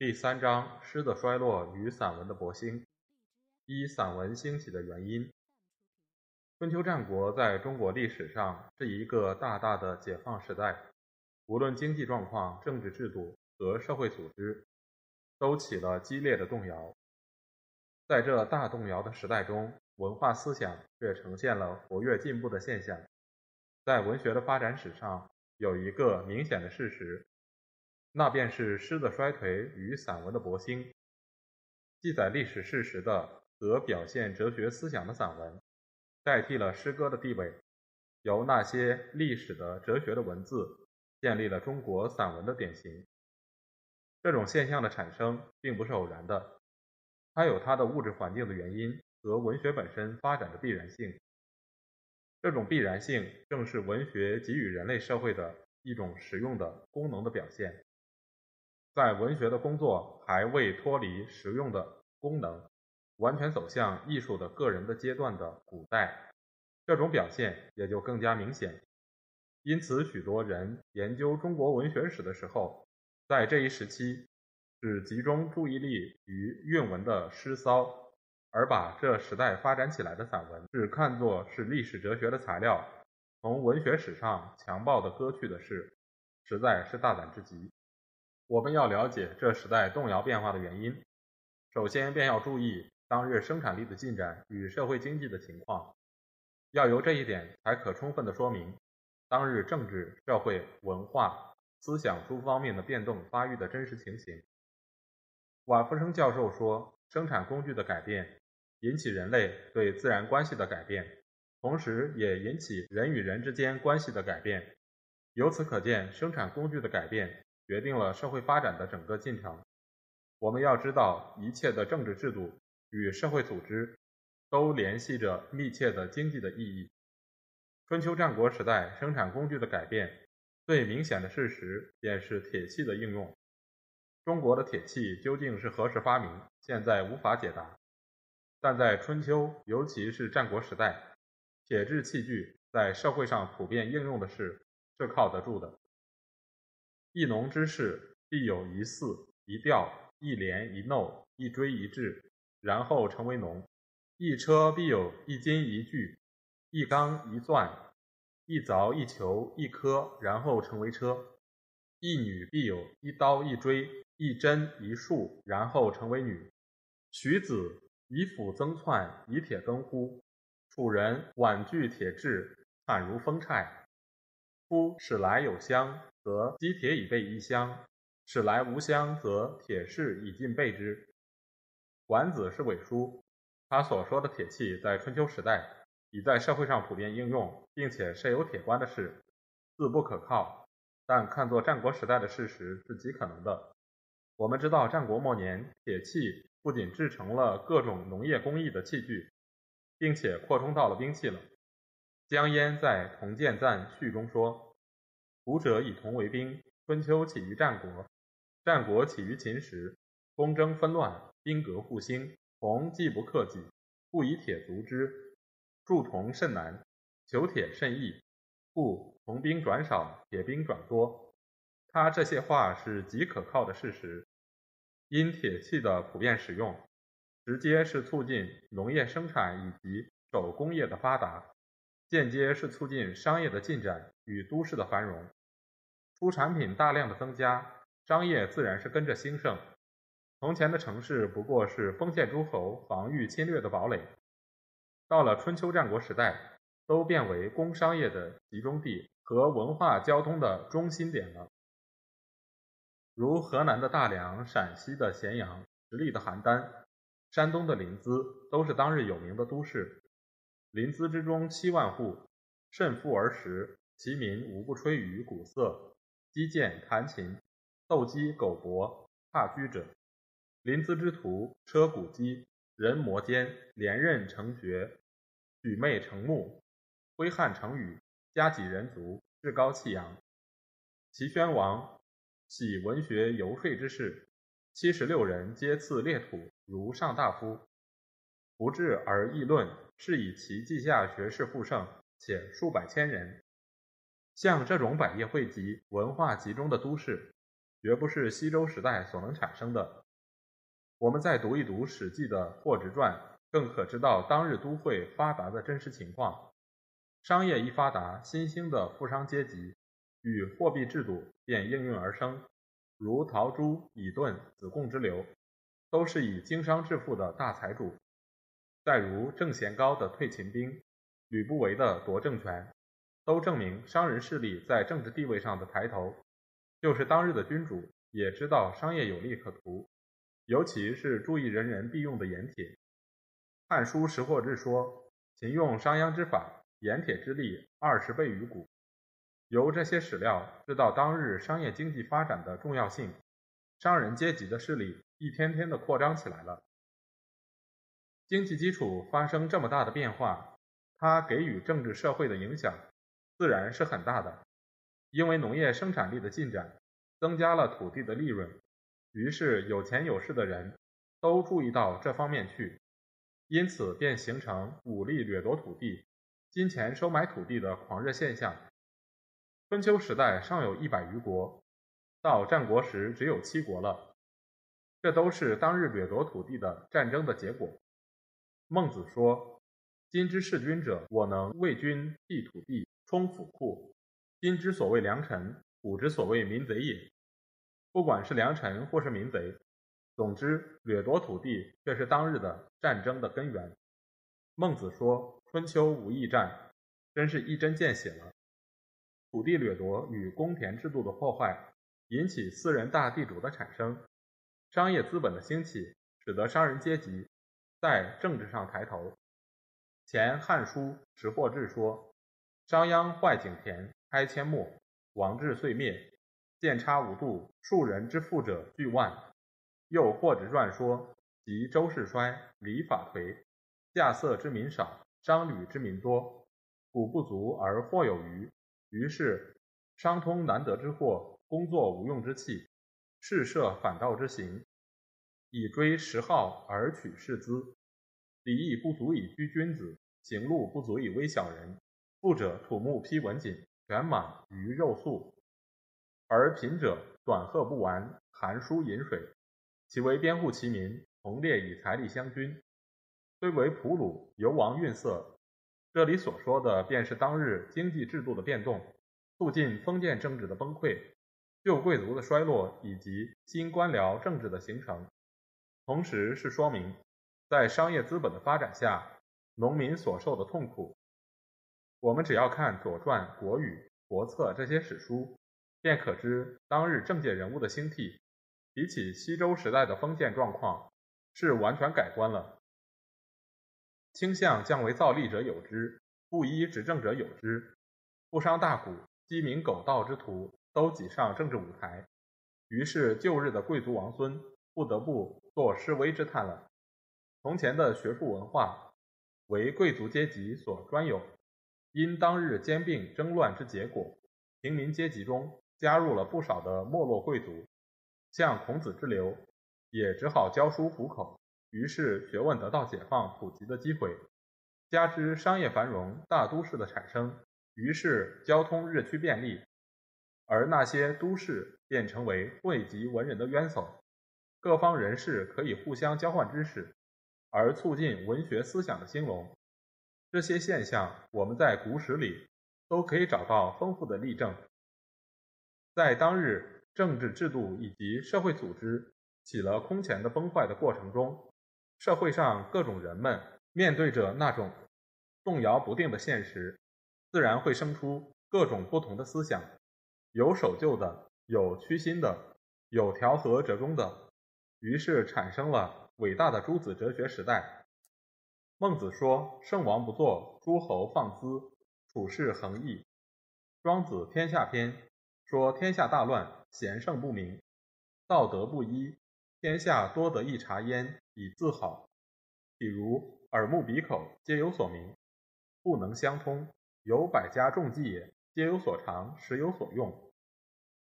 第三章：诗的衰落与散文的勃兴。一、散文兴起的原因。春秋战国在中国历史上是一个大大的解放时代，无论经济状况、政治制度和社会组织，都起了激烈的动摇。在这大动摇的时代中，文化思想却呈现了活跃进步的现象。在文学的发展史上，有一个明显的事实，那便是诗的衰颓与散文的勃兴。记载历史事实的和表现哲学思想的散文，代替了诗歌的地位，由那些历史的哲学的文字建立了中国散文的典型。这种现象的产生并不是偶然的，它有它的物质环境的原因和文学本身发展的必然性。这种必然性正是文学给予人类社会的一种实用的功能的表现。在文学的工作还未脱离实用的功能，完全走向艺术的个人的阶段的古代，这种表现也就更加明显。因此，许多人研究中国文学史的时候，在这一时期只集中注意力于韵文的诗骚。而把这时代发展起来的散文只看作是历史哲学的材料，从文学史上强暴的割去的事，实在是大胆之极。我们要了解这时代动摇变化的原因，首先便要注意当日生产力的进展与社会经济的情况，要由这一点才可充分的说明当日政治、社会、文化、思想诸方面的变动发育的真实情形。瓦夫生教授说。生产工具的改变引起人类对自然关系的改变，同时也引起人与人之间关系的改变。由此可见，生产工具的改变决定了社会发展的整个进程。我们要知道，一切的政治制度与社会组织都联系着密切的经济的意义。春秋战国时代生产工具的改变，最明显的事实便是铁器的应用。中国的铁器究竟是何时发明？现在无法解答。但在春秋，尤其是战国时代，铁制器具在社会上普遍应用的是是靠得住的。一农之事，必有一耜、一调、一连、一耨、一锥、一制，然后成为农；一车必有一金一具、一钢一钻、一凿一球一科，然后成为车；一女必有一刀一锥。一针一束，然后成为女。徐子以斧增窜，以铁更乎？楚人婉具铁制，惨如风柴。夫使来有香，则积铁以备一香；使来无香，则铁饰以尽备之。管子是伪书，他所说的铁器在春秋时代已在社会上普遍应用，并且设有铁官的事，自不可靠。但看作战国时代的事实是极可能的。我们知道，战国末年，铁器不仅制成了各种农业工艺的器具，并且扩充到了兵器了。江淹在《铜剑赞序》中说：“古者以铜为兵，春秋起于战国，战国起于秦时。攻争纷乱，兵革互兴，铜既不克己，不以铁足之。铸铜甚难，求铁甚易，故铜兵转少，铁兵转多。”他这些话是极可靠的事实。因铁器的普遍使用，直接是促进农业生产以及手工业的发达，间接是促进商业的进展与都市的繁荣。出产品大量的增加，商业自然是跟着兴盛。从前的城市不过是封建诸侯防御侵略的堡垒，到了春秋战国时代，都变为工商业的集中地和文化交通的中心点了。如河南的大梁、陕西的咸阳、直隶的邯郸、山东的临淄，都是当日有名的都市。临淄之中七万户，甚富而实，其民无不吹竽鼓瑟、击剑弹琴。斗鸡狗搏，踏居者，临淄之徒车鼓机，人摩肩，连刃成绝，举妹成目，挥汗成雨，加己人足，志高气扬。齐宣王喜文学游说之事，七十六人皆赐列土，如上大夫。不治而议论，是以其稷下学士富盛，且数百千人。像这种百业汇集、文化集中的都市。绝不是西周时代所能产生的。我们再读一读《史记》的《霍职传》，更可知道当日都会发达的真实情况。商业一发达，新兴的富商阶级与货币制度便应运而生，如陶朱、乙顿、子贡之流，都是以经商致富的大财主。再如郑贤高的退秦兵，吕不韦的夺政权，都证明商人势力在政治地位上的抬头。就是当日的君主也知道商业有利可图，尤其是注意人人必用的盐铁。《汉书·识货志》说：“秦用商鞅之法，盐铁之利二十倍于古。”由这些史料知道当日商业经济发展的重要性，商人阶级的势力一天天的扩张起来了。经济基础发生这么大的变化，它给予政治社会的影响自然是很大的。因为农业生产力的进展，增加了土地的利润，于是有钱有势的人都注意到这方面去，因此便形成武力掠夺土地、金钱收买土地的狂热现象。春秋时代尚有一百余国，到战国时只有七国了，这都是当日掠夺土地的战争的结果。孟子说：“今之弑君者，我能为君辟土地，充府库。”今之所谓良臣，古之所谓民贼也。不管是良臣或是民贼，总之掠夺土地却是当日的战争的根源。孟子说：“春秋无义战”，真是一针见血了。土地掠夺与公田制度的破坏，引起私人大地主的产生，商业资本的兴起，使得商人阶级在政治上抬头。前《汉书·识货志》说：“商鞅坏井田。”开阡陌，王志遂灭，见差无度，庶人之富者巨万。又霍职传说：及周世衰，礼法颓，稼穑之民少，商旅之民多，谷不足而货有余，于是商通难得之货，工作无用之器，事设反道之行，以追时号而取士资，礼义不足以居君子，行路不足以威小人，富者土木披文锦。犬马鱼肉粟，而贫者短褐不完，寒书饮水，其为边户其民，同列以财力相均，虽为仆虏，犹王运色。这里所说的，便是当日经济制度的变动，促进封建政治的崩溃，旧贵族的衰落，以及新官僚政治的形成。同时，是说明在商业资本的发展下，农民所受的痛苦。我们只要看《左传》《国语》《国策》这些史书，便可知当日政界人物的兴替，比起西周时代的封建状况，是完全改观了。倾向降为造吏者有之，布衣执政者有之，富商大贾、鸡鸣狗盗之徒都挤上政治舞台，于是旧日的贵族王孙不得不做示威之叹了。从前的学术文化，为贵族阶级所专有。因当日兼并争乱之结果，平民阶级中加入了不少的没落贵族，像孔子之流，也只好教书糊口。于是学问得到解放普及的机会，加之商业繁荣、大都市的产生，于是交通日趋便利，而那些都市便成为汇集文人的渊薮，各方人士可以互相交换知识，而促进文学思想的兴隆。这些现象，我们在古史里都可以找到丰富的例证。在当日政治制度以及社会组织起了空前的崩坏的过程中，社会上各种人们面对着那种动摇不定的现实，自然会生出各种不同的思想，有守旧的，有屈心的，有调和折中的，于是产生了伟大的诸子哲学时代。孟子说：“圣王不作，诸侯放肆，处事恒毅。”庄子《天下篇》说：“天下大乱，贤圣不明，道德不一，天下多得一茶焉，以自好。比如耳目鼻口皆有所明，不能相通，有百家众技也，皆有所长，时有所用。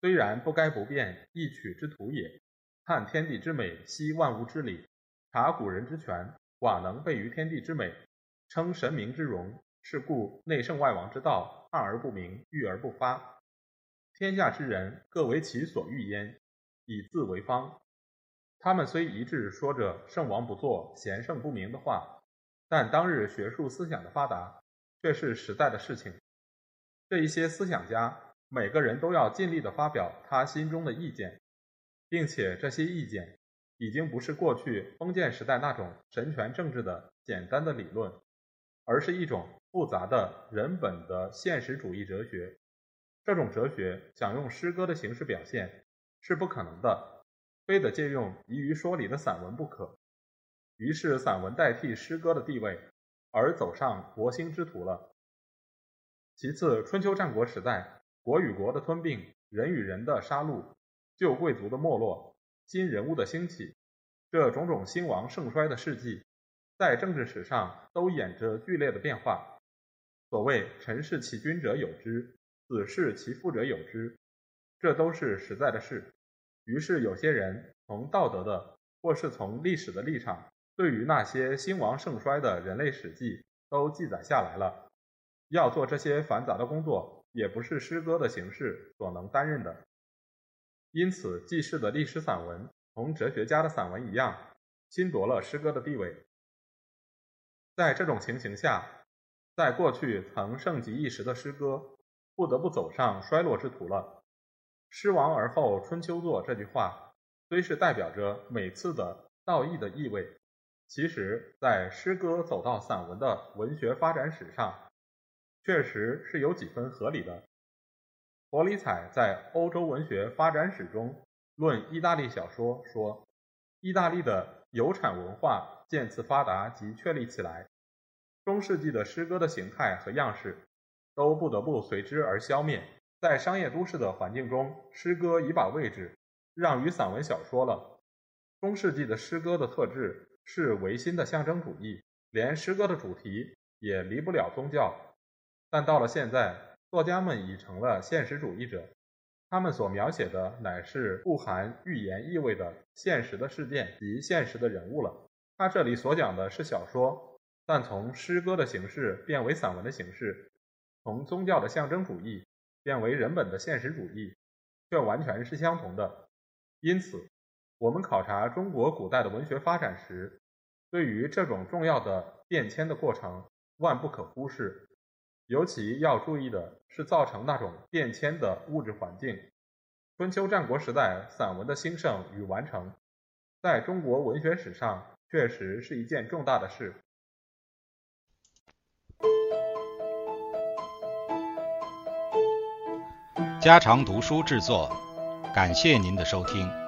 虽然不该不变，一取之徒也。看天地之美，悉万物之理；察古人之权，寡能备于天地之美，称神明之容。是故内圣外王之道，暗而不明，郁而不发。天下之人，各为其所欲焉，以自为方。他们虽一致说着“圣王不作，贤圣不明”的话，但当日学术思想的发达，却是实在的事情。这一些思想家，每个人都要尽力的发表他心中的意见，并且这些意见已经不是过去封建时代那种神权政治的简单的理论，而是一种。复杂的人本的现实主义哲学，这种哲学想用诗歌的形式表现是不可能的，非得借用易于说理的散文不可。于是散文代替诗歌的地位，而走上国兴之途了。其次，春秋战国时代，国与国的吞并，人与人的杀戮，旧贵族的没落，新人物的兴起，这种种兴亡盛衰的事迹，在政治史上都演着剧烈的变化。所谓“臣是其君者有之，子是其父者有之”，这都是实在的事。于是有些人从道德的，或是从历史的立场，对于那些兴亡盛衰的人类史记都记载下来了。要做这些繁杂的工作，也不是诗歌的形式所能担任的。因此，记事的历史散文同哲学家的散文一样，侵夺了诗歌的地位。在这种情形下，在过去曾盛极一时的诗歌，不得不走上衰落之途了。诗亡而后春秋作这句话，虽是代表着每次的道义的意味，其实，在诗歌走到散文的文学发展史上，确实是有几分合理的。伯里采在《欧洲文学发展史》中论意大利小说说，意大利的有产文化渐次发达及确立起来。中世纪的诗歌的形态和样式，都不得不随之而消灭。在商业都市的环境中，诗歌已把位置让于散文小说了。中世纪的诗歌的特质是唯心的象征主义，连诗歌的主题也离不了宗教。但到了现在，作家们已成了现实主义者，他们所描写的乃是不含寓言意味的现实的事件及现实的人物了。他这里所讲的是小说。但从诗歌的形式变为散文的形式，从宗教的象征主义变为人本的现实主义，却完全是相同的。因此，我们考察中国古代的文学发展时，对于这种重要的变迁的过程，万不可忽视。尤其要注意的是，造成那种变迁的物质环境。春秋战国时代散文的兴盛与完成，在中国文学史上确实是一件重大的事。家常读书制作，感谢您的收听。